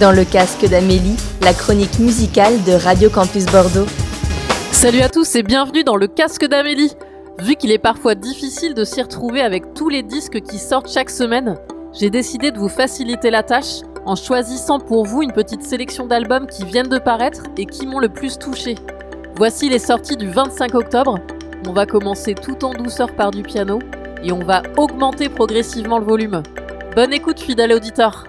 Dans le casque d'Amélie, la chronique musicale de Radio Campus Bordeaux. Salut à tous et bienvenue dans le casque d'Amélie. Vu qu'il est parfois difficile de s'y retrouver avec tous les disques qui sortent chaque semaine, j'ai décidé de vous faciliter la tâche en choisissant pour vous une petite sélection d'albums qui viennent de paraître et qui m'ont le plus touché. Voici les sorties du 25 octobre. On va commencer tout en douceur par du piano et on va augmenter progressivement le volume. Bonne écoute fidèle auditeur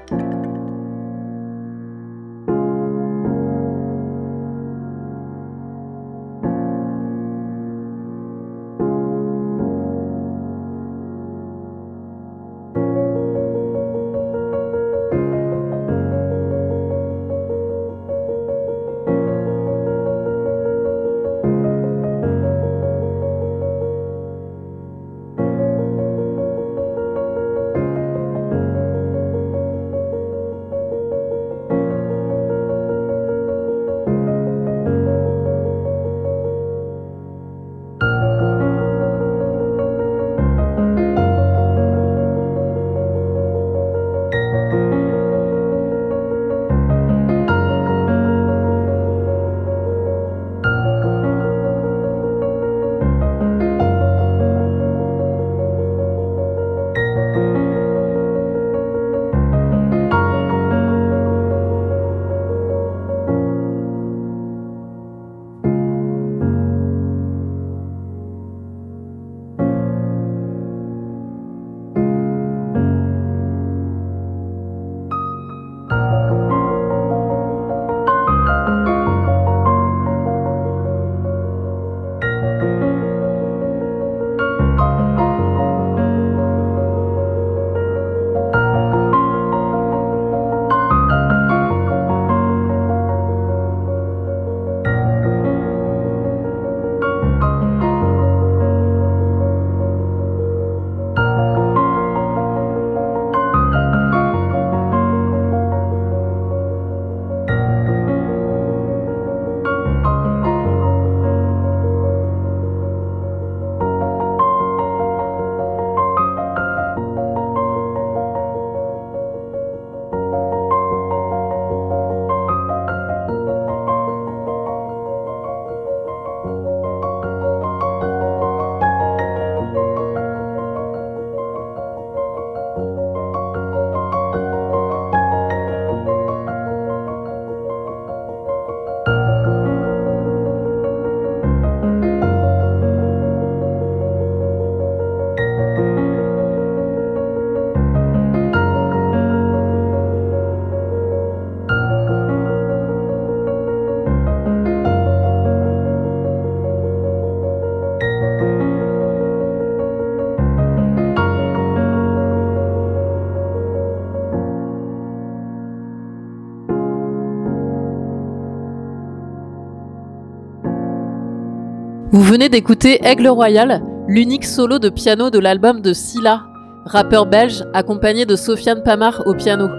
d'écouter Aigle Royal, l'unique solo de piano de l'album de Silla, rappeur belge accompagné de Sofiane Pamar au piano.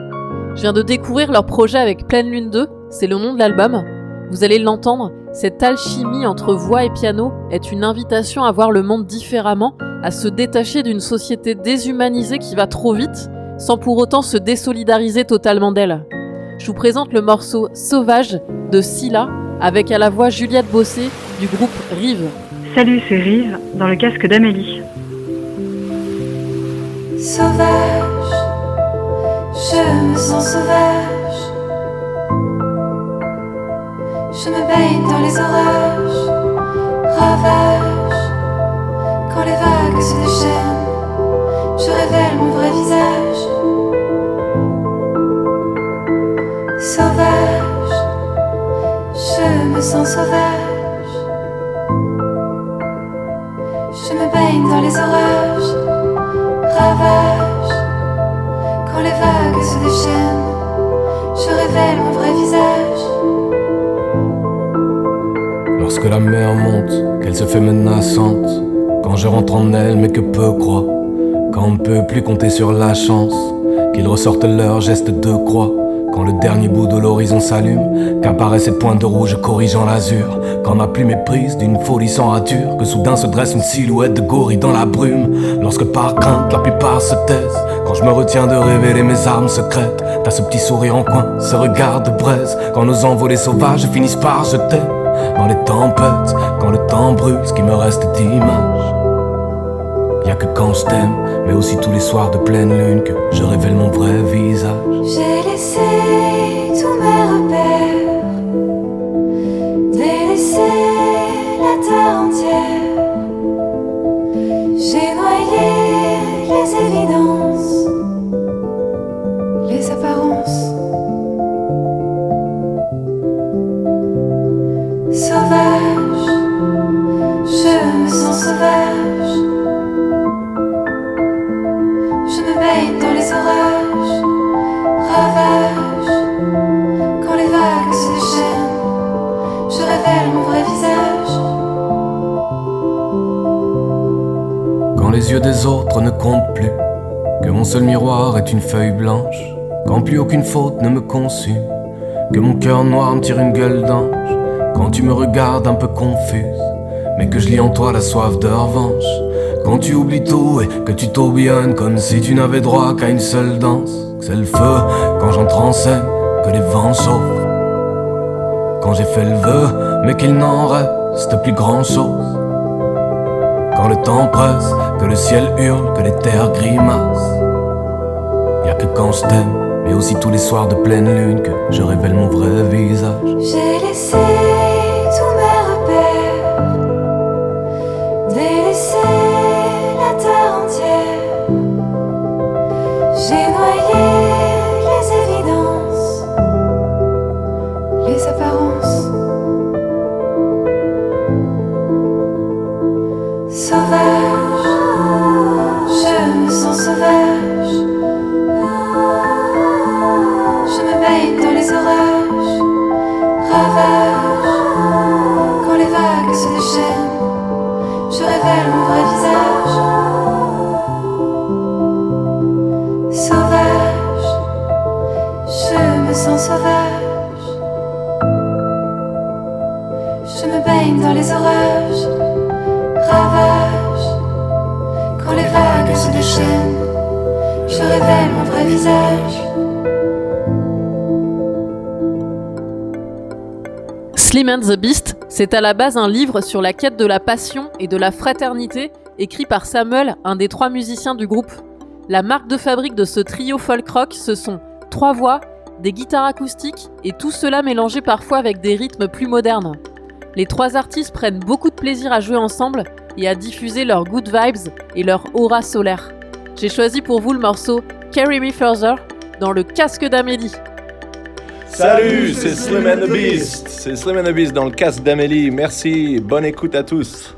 Je viens de découvrir leur projet avec Pleine Lune 2, c'est le nom de l'album. Vous allez l'entendre, cette alchimie entre voix et piano est une invitation à voir le monde différemment, à se détacher d'une société déshumanisée qui va trop vite, sans pour autant se désolidariser totalement d'elle. Je vous présente le morceau Sauvage de Silla, avec à la voix Juliette Bossé du groupe Rive. Salut, c'est Rive dans le casque d'Amélie. Sauvage, je me sens sauvage. Je me baigne dans les orages, ravage. Quand les vagues se déchaînent, je révèle mon vrai visage. Sauvage, je me sens sauvage. Les orages, ravage. Quand les vagues se déchaînent, je révèle mon vrai visage. Lorsque la mer monte, qu'elle se fait menaçante, quand je rentre en elle, mais que peu croient, quand on ne peut plus compter sur la chance, qu'ils ressortent leurs gestes de croix, Quand le dernier bout de l'horizon s'allume, qu'apparaît cette pointe de rouge corrigeant l'azur. Quand ma plume est prise d'une folie sans rature, que soudain se dresse une silhouette de gorille dans la brume. Lorsque par crainte la plupart se taisent, quand je me retiens de révéler mes armes secrètes, t'as ce petit sourire en coin, ce regard de braise. Quand nos envolées sauvages finissent par jeter dans les tempêtes, quand le temps brûle, ce qui me reste d'image. Y'a que quand je t'aime, mais aussi tous les soirs de pleine lune que je révèle mon vrai visage. J'ai laissé tous mes des autres ne comptent plus, que mon seul miroir est une feuille blanche, quand plus aucune faute ne me consume, que mon cœur noir me tire une gueule d'ange, quand tu me regardes un peu confuse, mais que je lis en toi la soif de revanche, quand tu oublies tout et que tu tourbillonnes comme si tu n'avais droit qu'à une seule danse, que c'est le feu quand j'entre en scène, que les vents chauffent, quand j'ai fait le vœu, mais qu'il n'en reste plus grand chose. Quand le temps presse, que le ciel hurle, que les terres grimacent. Y'a que quand je t'aime, mais aussi tous les soirs de pleine lune, que je révèle mon vrai visage. J'ai laissé sauvage. Slim and the Beast, c'est à la base un livre sur la quête de la passion et de la fraternité, écrit par Samuel, un des trois musiciens du groupe. La marque de fabrique de ce trio folk rock, ce sont trois voix, des guitares acoustiques et tout cela mélangé parfois avec des rythmes plus modernes. Les trois artistes prennent beaucoup de plaisir à jouer ensemble et à diffuser leurs good vibes et leur aura solaire. J'ai choisi pour vous le morceau Carry Me Further dans le casque d'Amélie. Salut, c'est Slim and the Beast. C'est Slim and the dans le casque d'Amélie. Merci, bonne écoute à tous.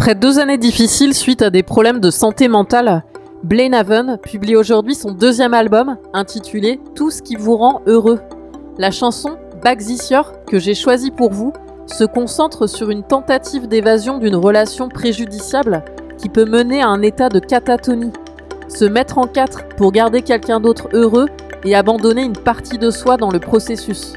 Après deux années difficiles suite à des problèmes de santé mentale, Blaine Haven publie aujourd'hui son deuxième album intitulé Tout ce qui vous rend heureux. La chanson Year, que j'ai choisie pour vous se concentre sur une tentative d'évasion d'une relation préjudiciable qui peut mener à un état de catatonie. Se mettre en quatre pour garder quelqu'un d'autre heureux et abandonner une partie de soi dans le processus.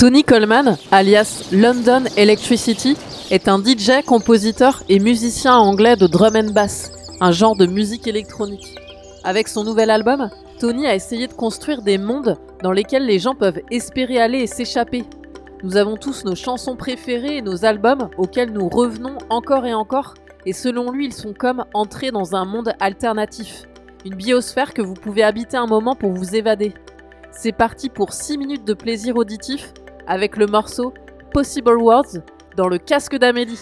Tony Coleman, alias London Electricity, est un DJ, compositeur et musicien anglais de drum and bass, un genre de musique électronique. Avec son nouvel album, Tony a essayé de construire des mondes dans lesquels les gens peuvent espérer aller et s'échapper. Nous avons tous nos chansons préférées et nos albums auxquels nous revenons encore et encore, et selon lui, ils sont comme entrés dans un monde alternatif, une biosphère que vous pouvez habiter un moment pour vous évader. C'est parti pour 6 minutes de plaisir auditif avec le morceau Possible Words dans le casque d'Amélie.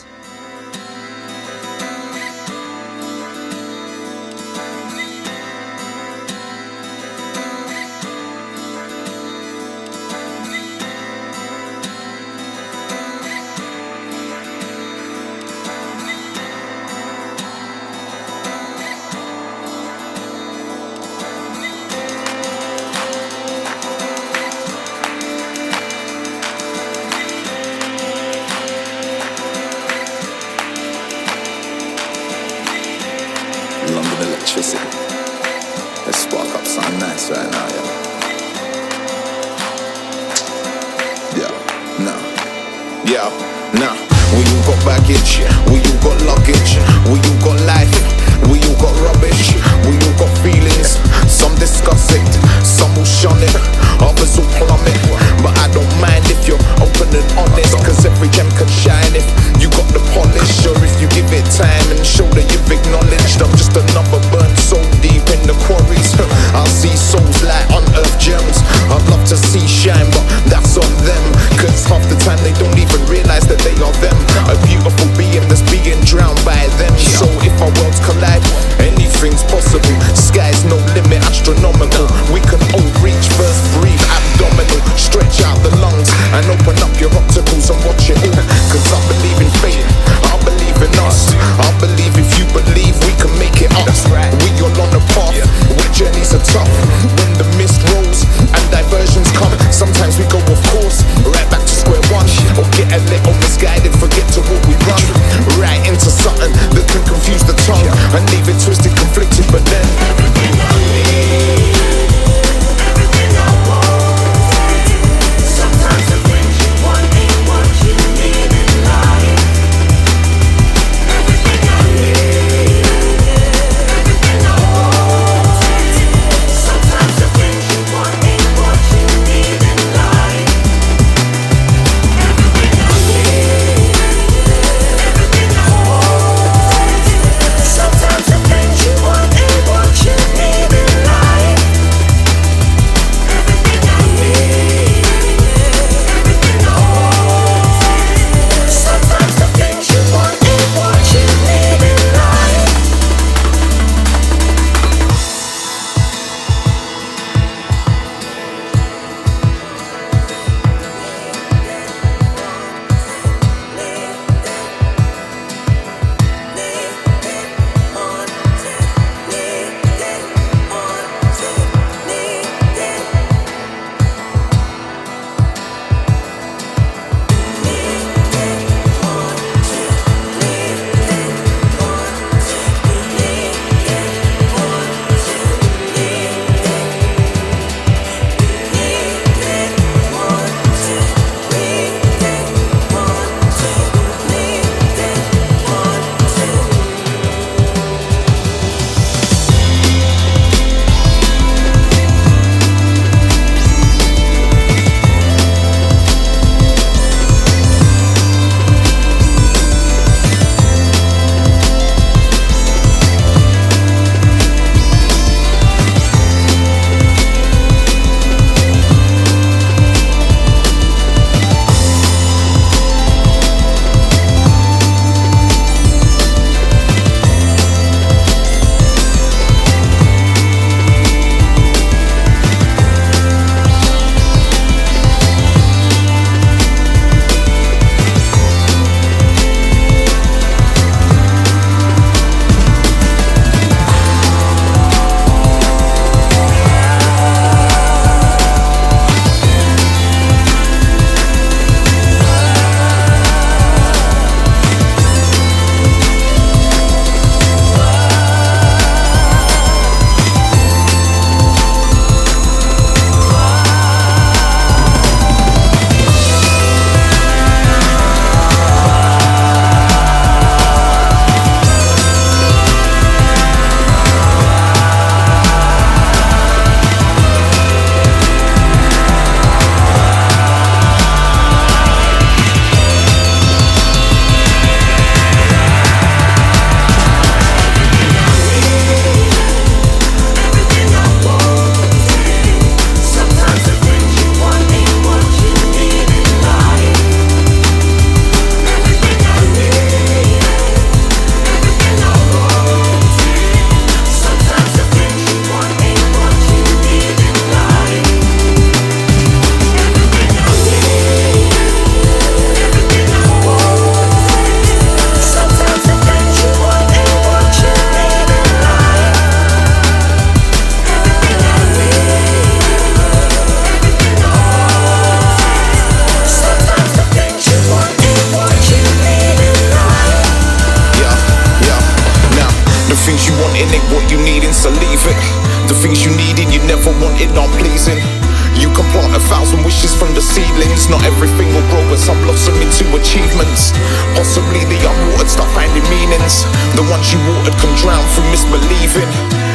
You watered can drown through misbelieving.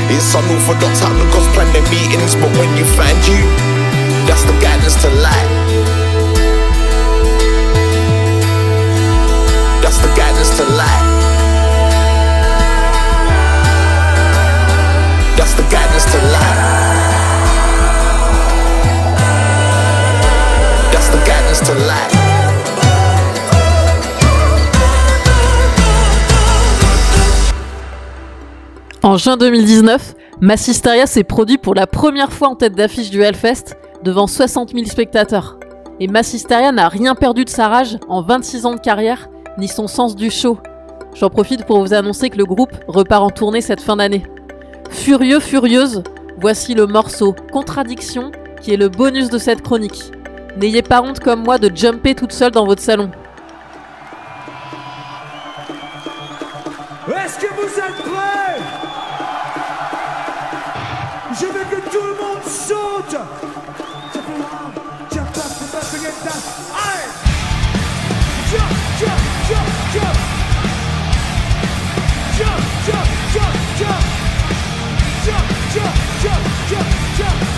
It's unorthodox how the gods plan their meetings, but when you find you, that's the guidance to light. That's the guidance to light. That's the guidance to light. En juin 2019, Massisteria s'est produit pour la première fois en tête d'affiche du Hellfest devant 60 000 spectateurs. Et Massisteria n'a rien perdu de sa rage en 26 ans de carrière, ni son sens du show. J'en profite pour vous annoncer que le groupe repart en tournée cette fin d'année. Furieux, furieuse, voici le morceau Contradiction qui est le bonus de cette chronique. N'ayez pas honte comme moi de jumper toute seule dans votre salon. Est-ce que vous êtes prêts?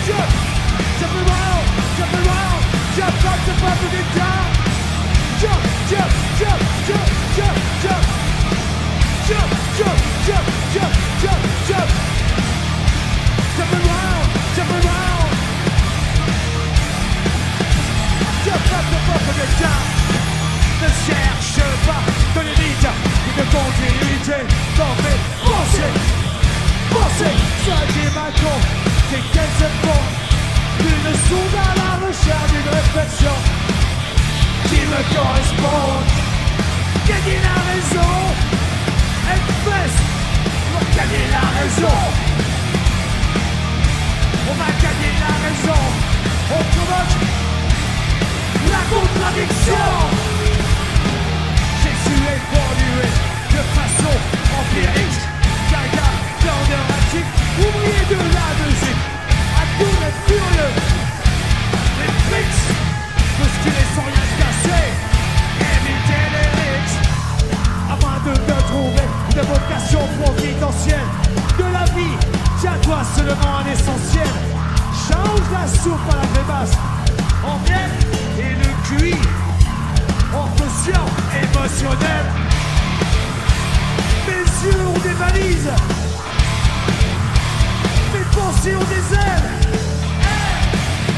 Jump, jump around, jump around Jump jump up, get down Jump, jump, jump, jump, jump, jump jump, jump, jump, jump, jump, jump. Jump around, jump around. Jump up and get down. Ne cherche pas de l'élite ni de continuité dans mes pensées. Pensées, ça qui m'attend, c'est qu'elles se font. Une sonde à la recherche d'une réflexion qui me correspond. Gagner la raison. Hellfest, on va gagner la raison. On va gagner la raison. On provoque la contradiction. Jésus est évolué de façon empirique. Ouvrier de la musique. À tous les furieux, les flics, bousculés sans rien casser. Éviter les rixes afin de te trouver une vocation providentielle de la vie. Tiens-toi seulement à l'essentiel. Change la soupe à la grébasse en miel et le cuit en quotient émotionnel. Mes yeux ont des valises, des.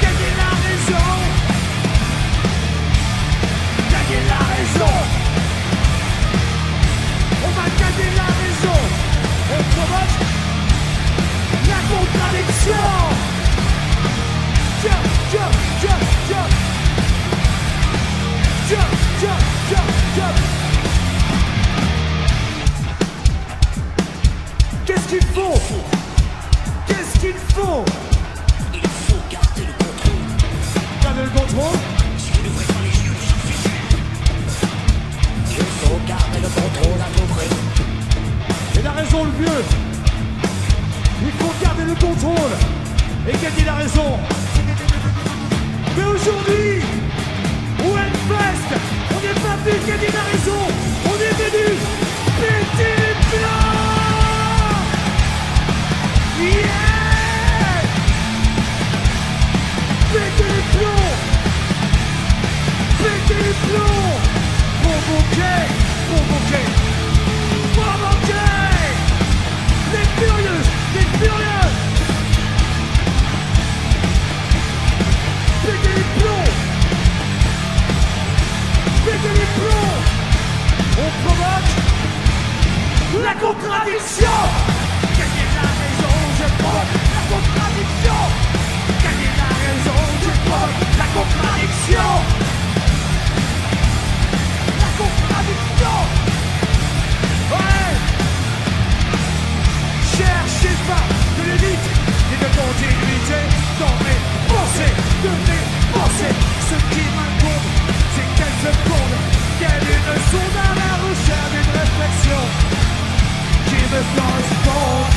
Eh, la raison, la raison. On va gagner la raison. On provoque la contradiction. Jump. Qu'est-ce qu'il faut? Qu'est-ce qu'il faut Il faut garder le contrôle. Garder le contrôle Si vous n'ouvrez pas les yeux, chier. Il faut garder le contrôle à tout prix. Il a raison le vieux. Il faut garder le contrôle et gagner la raison. Mais aujourd'hui, au Hellfest, on n'est pas venu gagner la raison. On est venu Yeah les plombs. Les plombs. Provoquer. Provoquer Les furieux, les furieux les plombs les plombs On provoque la contradiction la contradiction Gagner la raison, je provoque la contradiction La contradiction Ouais Cherchez pas de l'élite et de continuité dans mes pensées, de mes pensées. Ce qui m'incombe, c'est qu'elles se fondent, qu'elles une sonde à la recherche d'une réflexion qui me correspond.